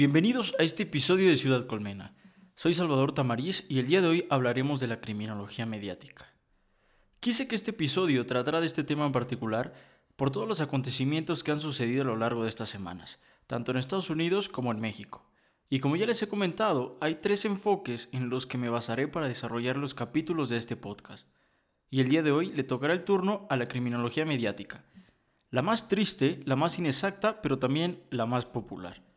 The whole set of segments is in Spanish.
Bienvenidos a este episodio de Ciudad Colmena. Soy Salvador Tamariz y el día de hoy hablaremos de la criminología mediática. Quise que este episodio tratara de este tema en particular por todos los acontecimientos que han sucedido a lo largo de estas semanas, tanto en Estados Unidos como en México. Y como ya les he comentado, hay tres enfoques en los que me basaré para desarrollar los capítulos de este podcast. Y el día de hoy le tocará el turno a la criminología mediática. La más triste, la más inexacta, pero también la más popular.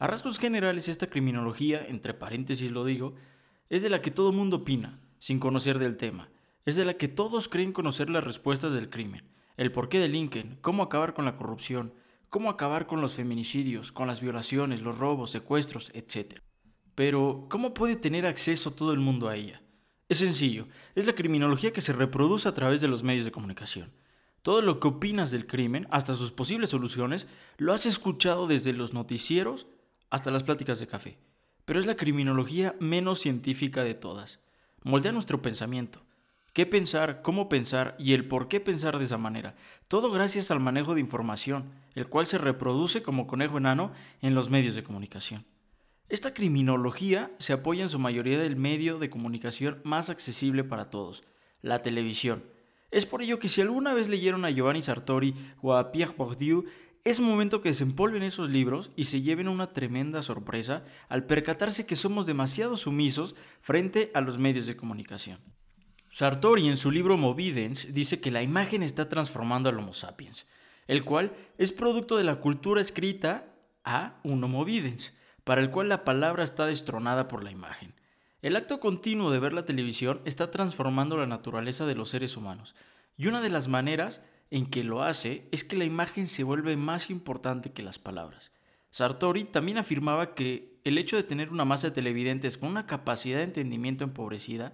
A rasgos generales, esta criminología, entre paréntesis lo digo, es de la que todo mundo opina, sin conocer del tema. Es de la que todos creen conocer las respuestas del crimen, el por qué delinquen, cómo acabar con la corrupción, cómo acabar con los feminicidios, con las violaciones, los robos, secuestros, etc. Pero, ¿cómo puede tener acceso todo el mundo a ella? Es sencillo, es la criminología que se reproduce a través de los medios de comunicación. Todo lo que opinas del crimen, hasta sus posibles soluciones, lo has escuchado desde los noticieros hasta las pláticas de café. Pero es la criminología menos científica de todas. Moldea nuestro pensamiento. ¿Qué pensar, cómo pensar y el por qué pensar de esa manera? Todo gracias al manejo de información, el cual se reproduce como conejo enano en los medios de comunicación. Esta criminología se apoya en su mayoría del medio de comunicación más accesible para todos, la televisión. Es por ello que si alguna vez leyeron a Giovanni Sartori o a Pierre Bourdieu, es momento que desempolven esos libros y se lleven una tremenda sorpresa al percatarse que somos demasiado sumisos frente a los medios de comunicación. Sartori en su libro Movidens dice que la imagen está transformando al Homo sapiens, el cual es producto de la cultura escrita a un Homo videns, para el cual la palabra está destronada por la imagen. El acto continuo de ver la televisión está transformando la naturaleza de los seres humanos, y una de las maneras en que lo hace es que la imagen se vuelve más importante que las palabras. Sartori también afirmaba que el hecho de tener una masa de televidentes con una capacidad de entendimiento empobrecida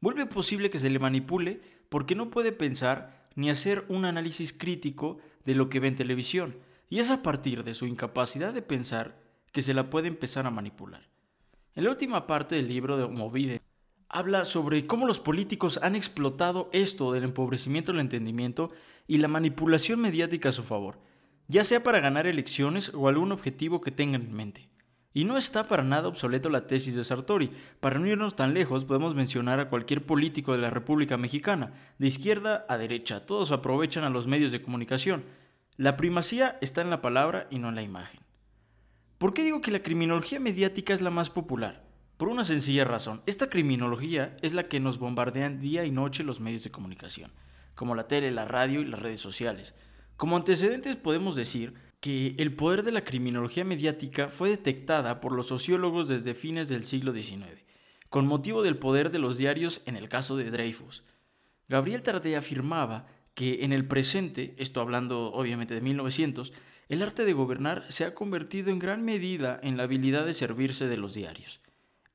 vuelve posible que se le manipule porque no puede pensar ni hacer un análisis crítico de lo que ve en televisión, y es a partir de su incapacidad de pensar que se la puede empezar a manipular. En la última parte del libro de Movide habla sobre cómo los políticos han explotado esto del empobrecimiento del entendimiento y la manipulación mediática a su favor, ya sea para ganar elecciones o algún objetivo que tengan en mente. Y no está para nada obsoleto la tesis de Sartori. Para no irnos tan lejos, podemos mencionar a cualquier político de la República Mexicana, de izquierda a derecha, todos aprovechan a los medios de comunicación. La primacía está en la palabra y no en la imagen. ¿Por qué digo que la criminología mediática es la más popular? Por una sencilla razón, esta criminología es la que nos bombardean día y noche los medios de comunicación, como la tele, la radio y las redes sociales. Como antecedentes podemos decir que el poder de la criminología mediática fue detectada por los sociólogos desde fines del siglo XIX, con motivo del poder de los diarios en el caso de Dreyfus. Gabriel Tarde afirmaba que en el presente, esto hablando obviamente de 1900, el arte de gobernar se ha convertido en gran medida en la habilidad de servirse de los diarios.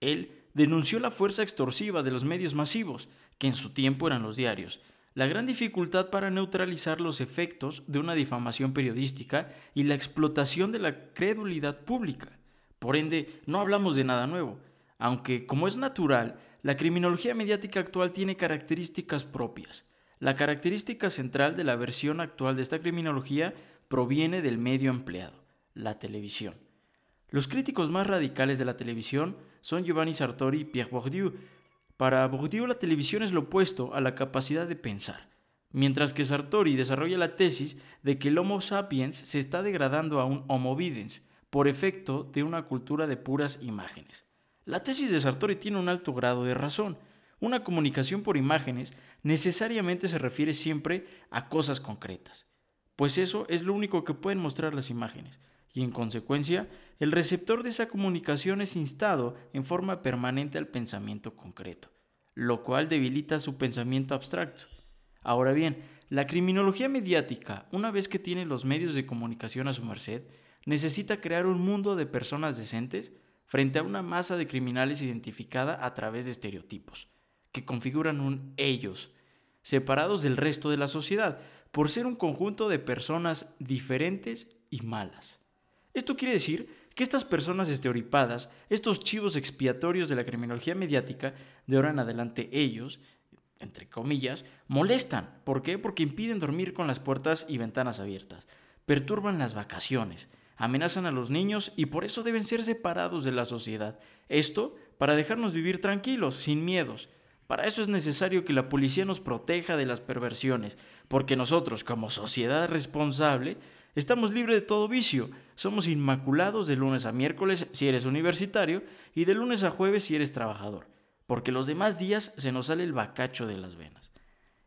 Él denunció la fuerza extorsiva de los medios masivos, que en su tiempo eran los diarios, la gran dificultad para neutralizar los efectos de una difamación periodística y la explotación de la credulidad pública. Por ende, no hablamos de nada nuevo, aunque, como es natural, la criminología mediática actual tiene características propias. La característica central de la versión actual de esta criminología proviene del medio empleado, la televisión. Los críticos más radicales de la televisión son Giovanni Sartori y Pierre Bourdieu. Para Bourdieu la televisión es lo opuesto a la capacidad de pensar, mientras que Sartori desarrolla la tesis de que el Homo sapiens se está degradando a un Homo videns por efecto de una cultura de puras imágenes. La tesis de Sartori tiene un alto grado de razón. Una comunicación por imágenes necesariamente se refiere siempre a cosas concretas, pues eso es lo único que pueden mostrar las imágenes y en consecuencia el receptor de esa comunicación es instado en forma permanente al pensamiento concreto, lo cual debilita su pensamiento abstracto. Ahora bien, la criminología mediática, una vez que tiene los medios de comunicación a su merced, necesita crear un mundo de personas decentes frente a una masa de criminales identificada a través de estereotipos, que configuran un ellos, separados del resto de la sociedad, por ser un conjunto de personas diferentes y malas. Esto quiere decir que estas personas estereotipadas, estos chivos expiatorios de la criminología mediática, de ahora en adelante ellos, entre comillas, molestan. ¿Por qué? Porque impiden dormir con las puertas y ventanas abiertas, perturban las vacaciones, amenazan a los niños y por eso deben ser separados de la sociedad. Esto para dejarnos vivir tranquilos, sin miedos. Para eso es necesario que la policía nos proteja de las perversiones, porque nosotros, como sociedad responsable, estamos libres de todo vicio. Somos inmaculados de lunes a miércoles si eres universitario y de lunes a jueves si eres trabajador, porque los demás días se nos sale el bacacho de las venas.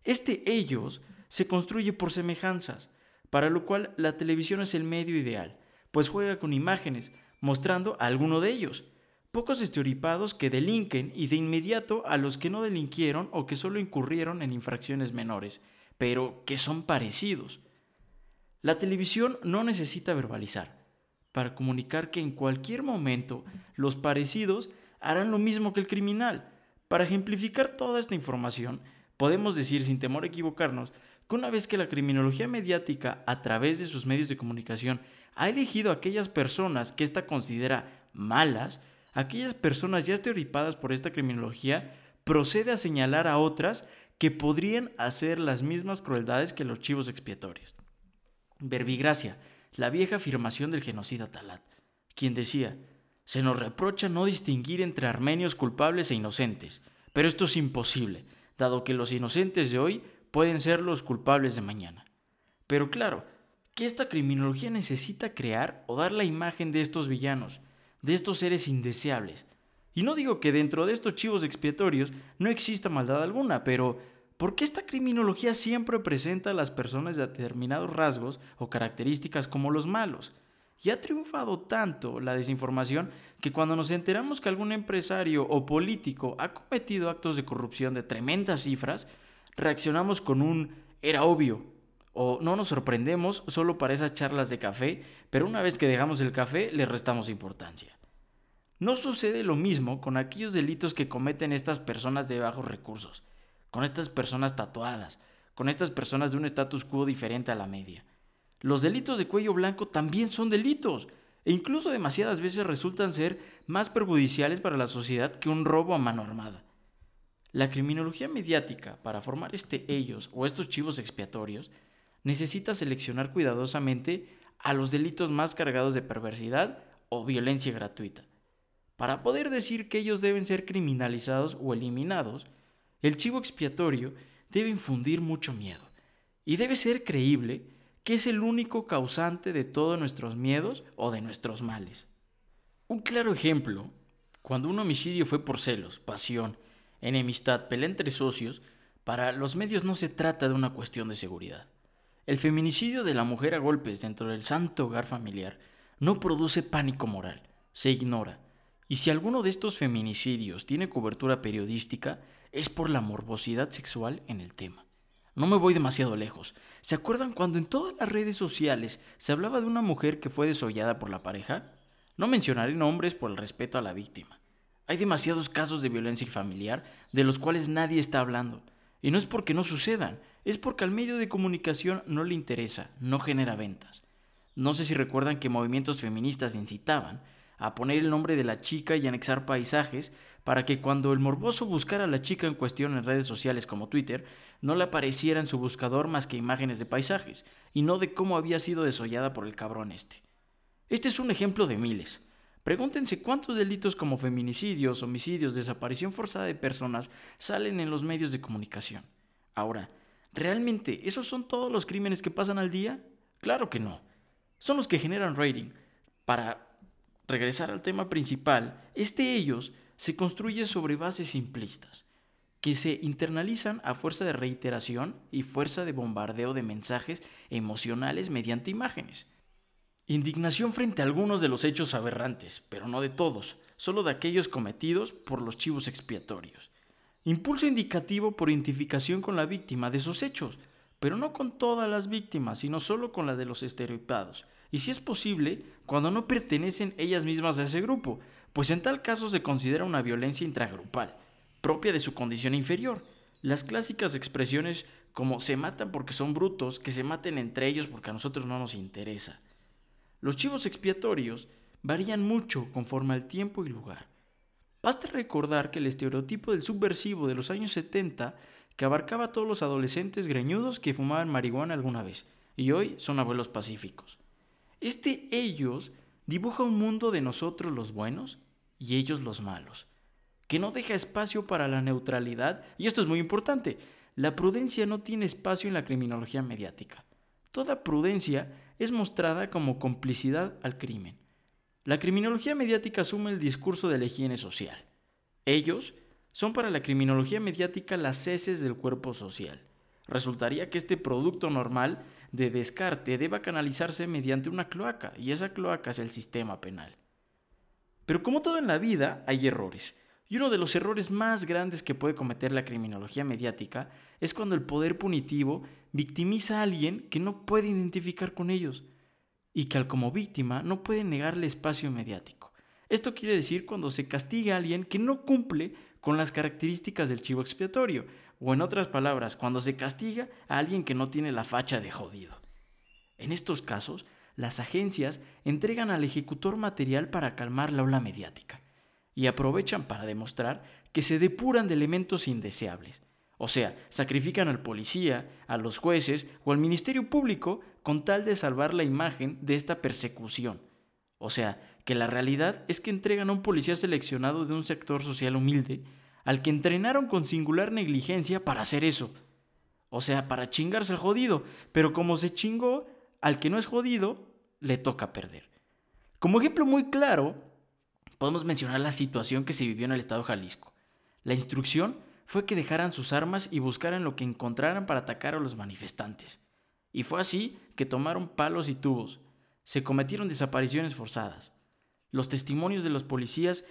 Este ellos se construye por semejanzas, para lo cual la televisión es el medio ideal, pues juega con imágenes, mostrando a alguno de ellos pocos estereotipados que delinquen y de inmediato a los que no delinquieron o que solo incurrieron en infracciones menores, pero que son parecidos. La televisión no necesita verbalizar para comunicar que en cualquier momento los parecidos harán lo mismo que el criminal. Para ejemplificar toda esta información, podemos decir sin temor a equivocarnos que una vez que la criminología mediática a través de sus medios de comunicación ha elegido a aquellas personas que ésta considera malas, aquellas personas ya estereotipadas por esta criminología procede a señalar a otras que podrían hacer las mismas crueldades que los chivos expiatorios. Verbigracia, la vieja afirmación del genocida Talat, quien decía, se nos reprocha no distinguir entre armenios culpables e inocentes, pero esto es imposible, dado que los inocentes de hoy pueden ser los culpables de mañana. Pero claro, que esta criminología necesita crear o dar la imagen de estos villanos, de estos seres indeseables. Y no digo que dentro de estos chivos expiatorios no exista maldad alguna, pero ¿por qué esta criminología siempre presenta a las personas de determinados rasgos o características como los malos? Y ha triunfado tanto la desinformación que cuando nos enteramos que algún empresario o político ha cometido actos de corrupción de tremendas cifras, reaccionamos con un era obvio, o no nos sorprendemos solo para esas charlas de café, pero una vez que dejamos el café le restamos importancia. No sucede lo mismo con aquellos delitos que cometen estas personas de bajos recursos, con estas personas tatuadas, con estas personas de un status quo diferente a la media. Los delitos de cuello blanco también son delitos, e incluso demasiadas veces resultan ser más perjudiciales para la sociedad que un robo a mano armada. La criminología mediática, para formar este ellos o estos chivos expiatorios, necesita seleccionar cuidadosamente a los delitos más cargados de perversidad o violencia gratuita. Para poder decir que ellos deben ser criminalizados o eliminados, el chivo expiatorio debe infundir mucho miedo y debe ser creíble que es el único causante de todos nuestros miedos o de nuestros males. Un claro ejemplo, cuando un homicidio fue por celos, pasión, enemistad, pelea entre socios, para los medios no se trata de una cuestión de seguridad. El feminicidio de la mujer a golpes dentro del santo hogar familiar no produce pánico moral, se ignora. Y si alguno de estos feminicidios tiene cobertura periodística, es por la morbosidad sexual en el tema. No me voy demasiado lejos. ¿Se acuerdan cuando en todas las redes sociales se hablaba de una mujer que fue desollada por la pareja? No mencionaré nombres por el respeto a la víctima. Hay demasiados casos de violencia familiar de los cuales nadie está hablando. Y no es porque no sucedan, es porque al medio de comunicación no le interesa, no genera ventas. No sé si recuerdan que movimientos feministas incitaban a poner el nombre de la chica y anexar paisajes para que cuando el morboso buscara a la chica en cuestión en redes sociales como Twitter, no le apareciera en su buscador más que imágenes de paisajes, y no de cómo había sido desollada por el cabrón este. Este es un ejemplo de miles. Pregúntense cuántos delitos como feminicidios, homicidios, desaparición forzada de personas salen en los medios de comunicación. Ahora, ¿realmente esos son todos los crímenes que pasan al día? Claro que no. Son los que generan rating. Para regresar al tema principal, este ellos se construye sobre bases simplistas, que se internalizan a fuerza de reiteración y fuerza de bombardeo de mensajes emocionales mediante imágenes. Indignación frente a algunos de los hechos aberrantes, pero no de todos, solo de aquellos cometidos por los chivos expiatorios. Impulso indicativo por identificación con la víctima de esos hechos, pero no con todas las víctimas, sino solo con la de los estereotipados, y si es posible, cuando no pertenecen ellas mismas a ese grupo, pues en tal caso se considera una violencia intragrupal, propia de su condición inferior. Las clásicas expresiones como se matan porque son brutos, que se maten entre ellos porque a nosotros no nos interesa. Los chivos expiatorios varían mucho conforme al tiempo y lugar. Basta recordar que el estereotipo del subversivo de los años 70 que abarcaba a todos los adolescentes greñudos que fumaban marihuana alguna vez y hoy son abuelos pacíficos. Este ellos dibuja un mundo de nosotros los buenos y ellos los malos, que no deja espacio para la neutralidad, y esto es muy importante, la prudencia no tiene espacio en la criminología mediática. Toda prudencia es mostrada como complicidad al crimen. La criminología mediática asume el discurso de la higiene social. Ellos son para la criminología mediática las heces del cuerpo social. Resultaría que este producto normal de descarte deba canalizarse mediante una cloaca, y esa cloaca es el sistema penal. Pero como todo en la vida, hay errores. Y uno de los errores más grandes que puede cometer la criminología mediática es cuando el poder punitivo victimiza a alguien que no puede identificar con ellos y que al como víctima no puede negarle espacio mediático. Esto quiere decir cuando se castiga a alguien que no cumple con las características del chivo expiatorio, o en otras palabras, cuando se castiga a alguien que no tiene la facha de jodido. En estos casos, las agencias entregan al ejecutor material para calmar la ola mediática y aprovechan para demostrar que se depuran de elementos indeseables. O sea, sacrifican al policía, a los jueces o al Ministerio Público con tal de salvar la imagen de esta persecución. O sea, que la realidad es que entregan a un policía seleccionado de un sector social humilde al que entrenaron con singular negligencia para hacer eso. O sea, para chingarse al jodido, pero como se chingó, al que no es jodido, le toca perder. Como ejemplo muy claro, podemos mencionar la situación que se vivió en el estado de Jalisco. La instrucción fue que dejaran sus armas y buscaran lo que encontraran para atacar a los manifestantes. Y fue así que tomaron palos y tubos. Se cometieron desapariciones forzadas. Los testimonios de los policías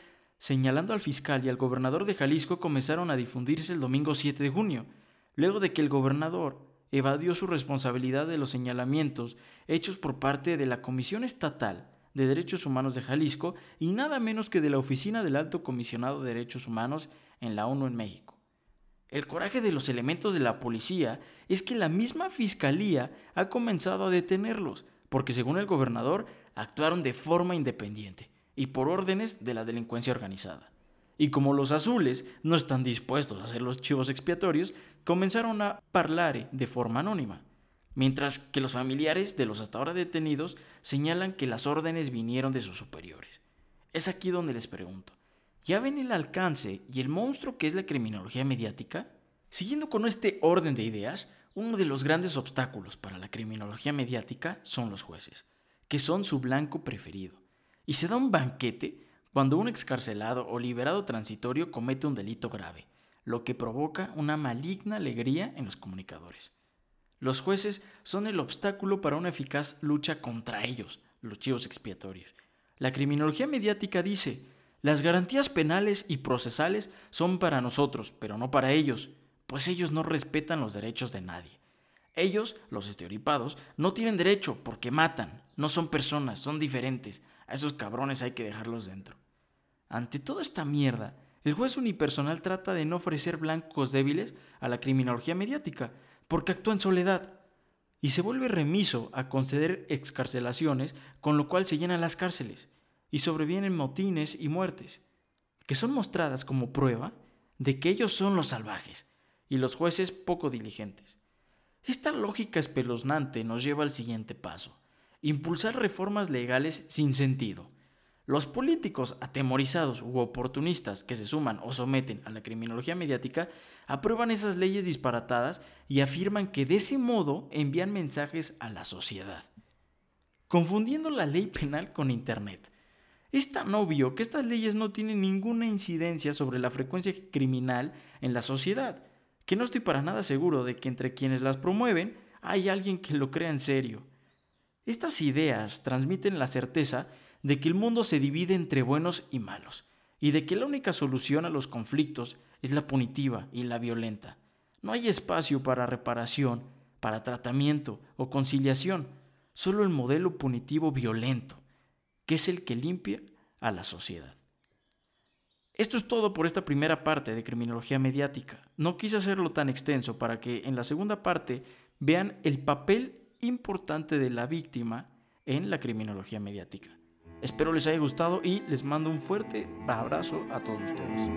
señalando al fiscal y al gobernador de Jalisco comenzaron a difundirse el domingo 7 de junio, luego de que el gobernador evadió su responsabilidad de los señalamientos hechos por parte de la Comisión Estatal de Derechos Humanos de Jalisco y nada menos que de la Oficina del Alto Comisionado de Derechos Humanos en la ONU en México. El coraje de los elementos de la policía es que la misma fiscalía ha comenzado a detenerlos, porque según el gobernador actuaron de forma independiente y por órdenes de la delincuencia organizada. Y como los azules no están dispuestos a hacer los chivos expiatorios, comenzaron a parlare de forma anónima mientras que los familiares de los hasta ahora detenidos señalan que las órdenes vinieron de sus superiores. Es aquí donde les pregunto, ¿ya ven el alcance y el monstruo que es la criminología mediática? Siguiendo con este orden de ideas, uno de los grandes obstáculos para la criminología mediática son los jueces, que son su blanco preferido. Y se da un banquete cuando un excarcelado o liberado transitorio comete un delito grave, lo que provoca una maligna alegría en los comunicadores. Los jueces son el obstáculo para una eficaz lucha contra ellos, los chivos expiatorios. La criminología mediática dice, las garantías penales y procesales son para nosotros, pero no para ellos, pues ellos no respetan los derechos de nadie. Ellos, los estereotipados, no tienen derecho porque matan, no son personas, son diferentes. A esos cabrones hay que dejarlos dentro. Ante toda esta mierda, el juez unipersonal trata de no ofrecer blancos débiles a la criminología mediática, porque actúa en soledad y se vuelve remiso a conceder excarcelaciones, con lo cual se llenan las cárceles y sobrevienen motines y muertes, que son mostradas como prueba de que ellos son los salvajes y los jueces poco diligentes. Esta lógica espeluznante nos lleva al siguiente paso, impulsar reformas legales sin sentido, los políticos atemorizados u oportunistas que se suman o someten a la criminología mediática aprueban esas leyes disparatadas y afirman que de ese modo envían mensajes a la sociedad, confundiendo la ley penal con Internet. Es tan obvio que estas leyes no tienen ninguna incidencia sobre la frecuencia criminal en la sociedad, que no estoy para nada seguro de que entre quienes las promueven hay alguien que lo crea en serio. Estas ideas transmiten la certeza de que el mundo se divide entre buenos y malos, y de que la única solución a los conflictos es la punitiva y la violenta. No hay espacio para reparación, para tratamiento o conciliación, solo el modelo punitivo violento, que es el que limpia a la sociedad. Esto es todo por esta primera parte de criminología mediática. No quise hacerlo tan extenso para que en la segunda parte vean el papel importante de la víctima en la criminología mediática. Espero les haya gustado y les mando un fuerte abrazo a todos ustedes.